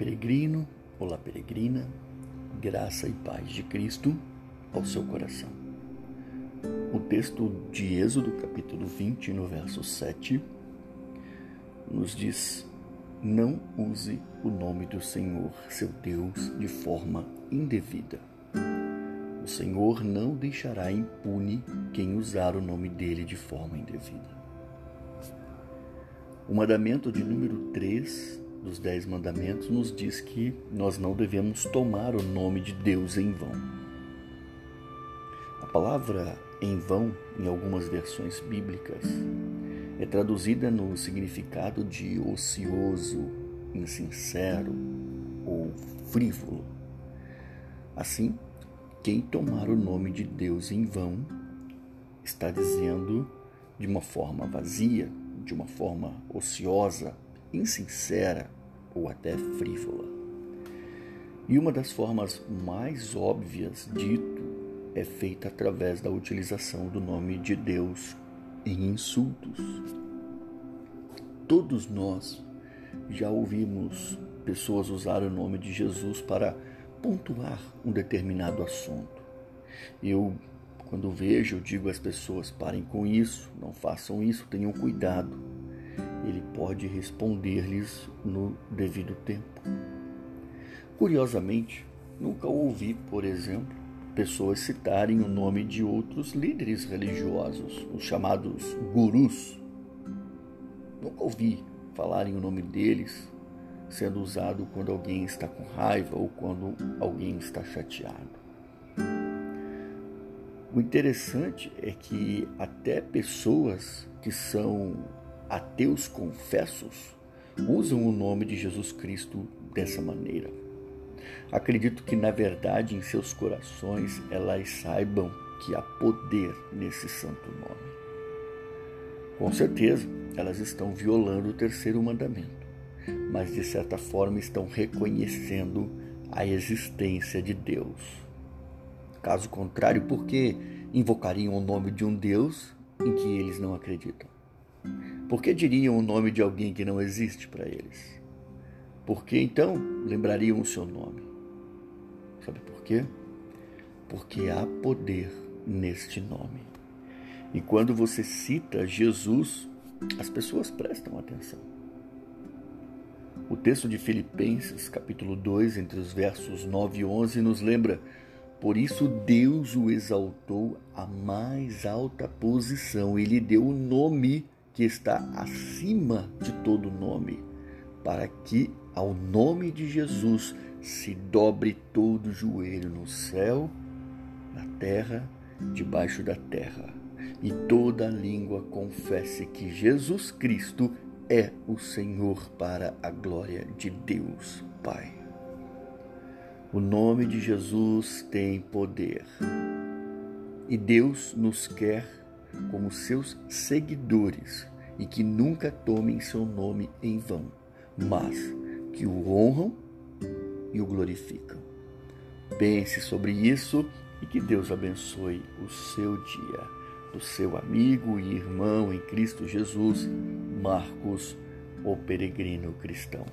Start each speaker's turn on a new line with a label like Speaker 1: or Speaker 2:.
Speaker 1: peregrino, olá peregrina, graça e paz de Cristo ao seu coração. O texto de Êxodo, capítulo 20, no verso 7, nos diz: Não use o nome do Senhor, seu Deus, de forma indevida. O Senhor não deixará impune quem usar o nome dele de forma indevida. O mandamento de número 3 dos Dez Mandamentos nos diz que nós não devemos tomar o nome de Deus em vão. A palavra em vão, em algumas versões bíblicas, é traduzida no significado de ocioso, insincero ou frívolo. Assim, quem tomar o nome de Deus em vão está dizendo de uma forma vazia, de uma forma ociosa, insincera ou até frívola. E uma das formas mais óbvias dito é feita através da utilização do nome de Deus em insultos. Todos nós já ouvimos pessoas usar o nome de Jesus para pontuar um determinado assunto. Eu, quando vejo, digo às pessoas: parem com isso, não façam isso, tenham cuidado ele pode responder-lhes no devido tempo. Curiosamente, nunca ouvi, por exemplo, pessoas citarem o nome de outros líderes religiosos, os chamados gurus. Nunca ouvi falarem o nome deles sendo usado quando alguém está com raiva ou quando alguém está chateado. O interessante é que até pessoas que são ateus confessos usam o nome de Jesus Cristo dessa maneira. Acredito que, na verdade, em seus corações elas saibam que há poder nesse santo nome. Com certeza, elas estão violando o terceiro mandamento, mas de certa forma estão reconhecendo a existência de Deus. Caso contrário, por que invocariam o nome de um Deus em que eles não acreditam? Por que diriam o nome de alguém que não existe para eles? Por que então lembrariam o seu nome? Sabe por quê? Porque há poder neste nome. E quando você cita Jesus, as pessoas prestam atenção. O texto de Filipenses, capítulo 2, entre os versos 9 e 11, nos lembra: Por isso Deus o exaltou à mais alta posição e lhe deu o nome que está acima de todo nome, para que ao nome de Jesus se dobre todo joelho no céu, na terra, debaixo da terra, e toda língua confesse que Jesus Cristo é o Senhor para a glória de Deus Pai. O nome de Jesus tem poder. E Deus nos quer como seus seguidores e que nunca tomem seu nome em vão, mas que o honram e o glorificam. Pense sobre isso e que Deus abençoe o seu dia. Do seu amigo e irmão em Cristo Jesus, Marcos, o peregrino cristão.